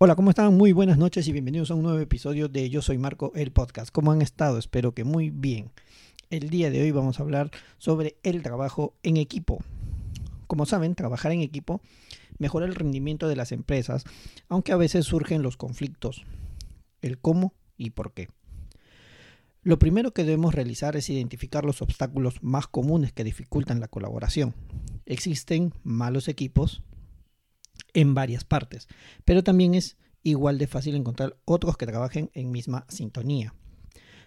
Hola, ¿cómo están? Muy buenas noches y bienvenidos a un nuevo episodio de Yo Soy Marco, el podcast. ¿Cómo han estado? Espero que muy bien. El día de hoy vamos a hablar sobre el trabajo en equipo. Como saben, trabajar en equipo mejora el rendimiento de las empresas, aunque a veces surgen los conflictos. El cómo y por qué. Lo primero que debemos realizar es identificar los obstáculos más comunes que dificultan la colaboración. Existen malos equipos, en varias partes, pero también es igual de fácil encontrar otros que trabajen en misma sintonía.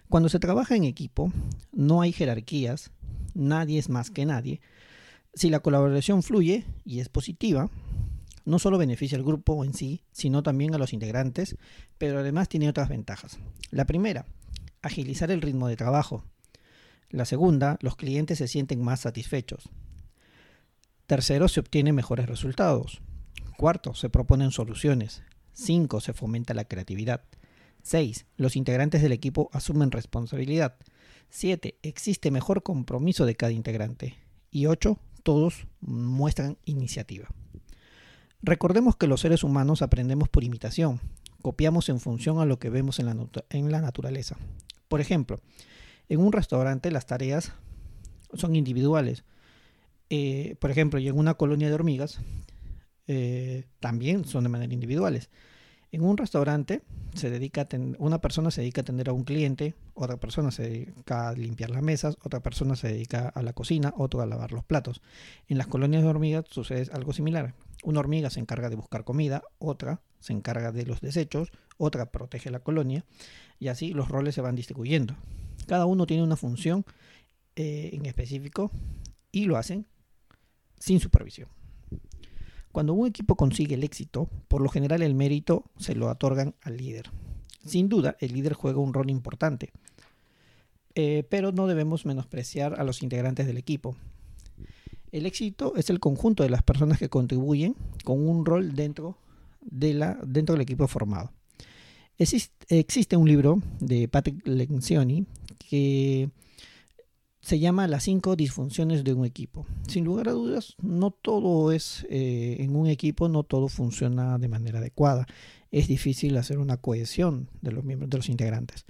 Cuando se trabaja en equipo, no hay jerarquías, nadie es más que nadie. Si la colaboración fluye y es positiva, no solo beneficia al grupo en sí, sino también a los integrantes, pero además tiene otras ventajas. La primera, agilizar el ritmo de trabajo. La segunda, los clientes se sienten más satisfechos. Tercero, se obtienen mejores resultados. Cuarto, se proponen soluciones. Cinco, se fomenta la creatividad. Seis, los integrantes del equipo asumen responsabilidad. Siete, existe mejor compromiso de cada integrante. Y ocho, todos muestran iniciativa. Recordemos que los seres humanos aprendemos por imitación, copiamos en función a lo que vemos en la, en la naturaleza. Por ejemplo, en un restaurante las tareas son individuales. Eh, por ejemplo, y en una colonia de hormigas, eh, también son de manera individuales. En un restaurante se dedica una persona se dedica a atender a un cliente, otra persona se dedica a limpiar las mesas, otra persona se dedica a la cocina, otro a lavar los platos. En las colonias de hormigas sucede algo similar. Una hormiga se encarga de buscar comida, otra se encarga de los desechos, otra protege la colonia y así los roles se van distribuyendo. Cada uno tiene una función eh, en específico y lo hacen sin supervisión. Cuando un equipo consigue el éxito, por lo general el mérito se lo otorgan al líder. Sin duda, el líder juega un rol importante, eh, pero no debemos menospreciar a los integrantes del equipo. El éxito es el conjunto de las personas que contribuyen con un rol dentro, de la, dentro del equipo formado. existe un libro de Patrick Lencioni que se llama las cinco disfunciones de un equipo. Sin lugar a dudas, no todo es eh, en un equipo, no todo funciona de manera adecuada. Es difícil hacer una cohesión de los miembros de los integrantes.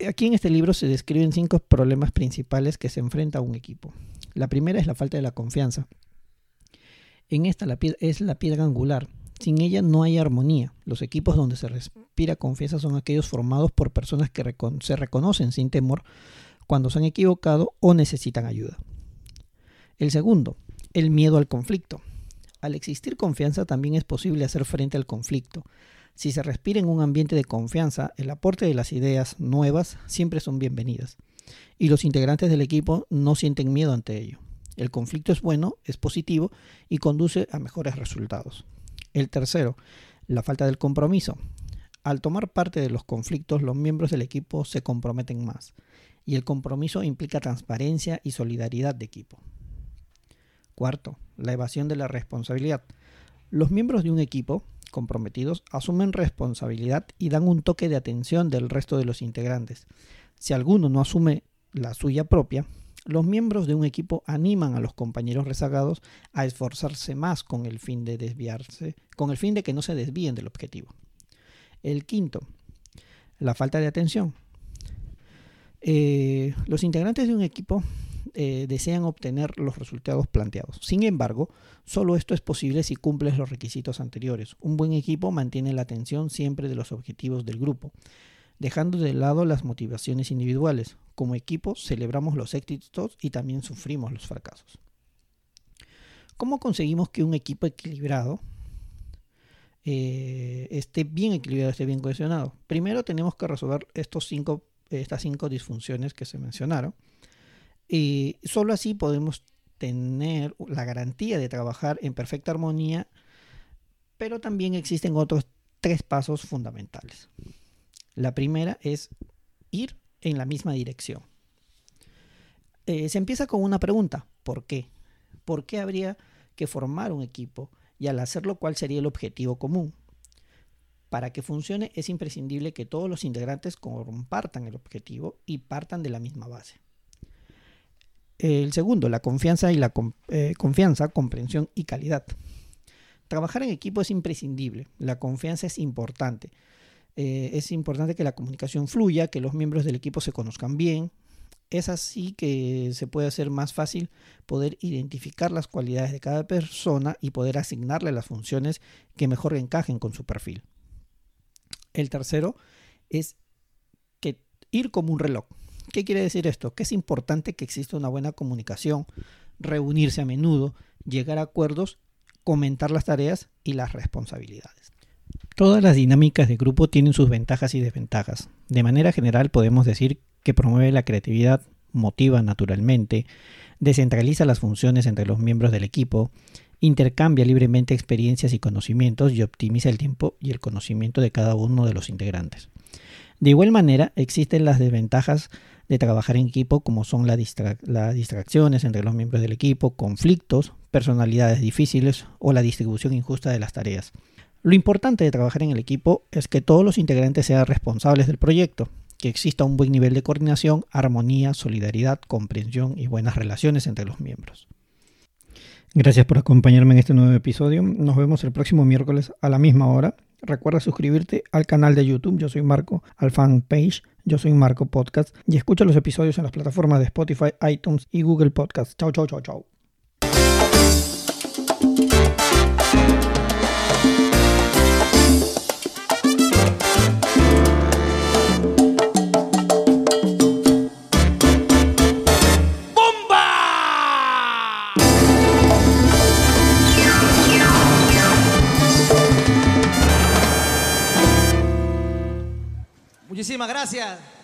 Eh, aquí en este libro se describen cinco problemas principales que se enfrenta un equipo. La primera es la falta de la confianza. En esta la es la piedra angular. Sin ella no hay armonía. Los equipos donde se respira confianza son aquellos formados por personas que se reconocen sin temor cuando se han equivocado o necesitan ayuda. El segundo, el miedo al conflicto. Al existir confianza también es posible hacer frente al conflicto. Si se respira en un ambiente de confianza, el aporte de las ideas nuevas siempre son bienvenidas. Y los integrantes del equipo no sienten miedo ante ello. El conflicto es bueno, es positivo y conduce a mejores resultados. El tercero, la falta del compromiso. Al tomar parte de los conflictos, los miembros del equipo se comprometen más y el compromiso implica transparencia y solidaridad de equipo. Cuarto, la evasión de la responsabilidad. Los miembros de un equipo comprometidos asumen responsabilidad y dan un toque de atención del resto de los integrantes. Si alguno no asume la suya propia, los miembros de un equipo animan a los compañeros rezagados a esforzarse más con el fin de desviarse, con el fin de que no se desvíen del objetivo. El quinto, la falta de atención. Eh, los integrantes de un equipo eh, desean obtener los resultados planteados. Sin embargo, solo esto es posible si cumples los requisitos anteriores. Un buen equipo mantiene la atención siempre de los objetivos del grupo, dejando de lado las motivaciones individuales. Como equipo celebramos los éxitos y también sufrimos los fracasos. ¿Cómo conseguimos que un equipo equilibrado eh, esté bien equilibrado, esté bien cohesionado? Primero tenemos que resolver estos cinco estas cinco disfunciones que se mencionaron. Y solo así podemos tener la garantía de trabajar en perfecta armonía, pero también existen otros tres pasos fundamentales. La primera es ir en la misma dirección. Eh, se empieza con una pregunta, ¿por qué? ¿Por qué habría que formar un equipo? Y al hacerlo, ¿cuál sería el objetivo común? Para que funcione es imprescindible que todos los integrantes compartan el objetivo y partan de la misma base. El segundo, la confianza y la eh, confianza, comprensión y calidad. trabajar en equipo es imprescindible, la confianza es importante. Eh, es importante que la comunicación fluya, que los miembros del equipo se conozcan bien. Es así que se puede hacer más fácil poder identificar las cualidades de cada persona y poder asignarle las funciones que mejor encajen con su perfil. El tercero es que ir como un reloj. ¿Qué quiere decir esto? Que es importante que exista una buena comunicación, reunirse a menudo, llegar a acuerdos, comentar las tareas y las responsabilidades. Todas las dinámicas de grupo tienen sus ventajas y desventajas. De manera general podemos decir que promueve la creatividad, motiva naturalmente, descentraliza las funciones entre los miembros del equipo, intercambia libremente experiencias y conocimientos y optimiza el tiempo y el conocimiento de cada uno de los integrantes. De igual manera, existen las desventajas de trabajar en equipo como son las distracciones entre los miembros del equipo, conflictos, personalidades difíciles o la distribución injusta de las tareas. Lo importante de trabajar en el equipo es que todos los integrantes sean responsables del proyecto, que exista un buen nivel de coordinación, armonía, solidaridad, comprensión y buenas relaciones entre los miembros. Gracias por acompañarme en este nuevo episodio. Nos vemos el próximo miércoles a la misma hora. Recuerda suscribirte al canal de YouTube. Yo soy Marco, al fanpage. Yo soy Marco Podcast. Y escucha los episodios en las plataformas de Spotify, iTunes y Google Podcast. Chau, chau, chau, chau. Muchísimas gracias.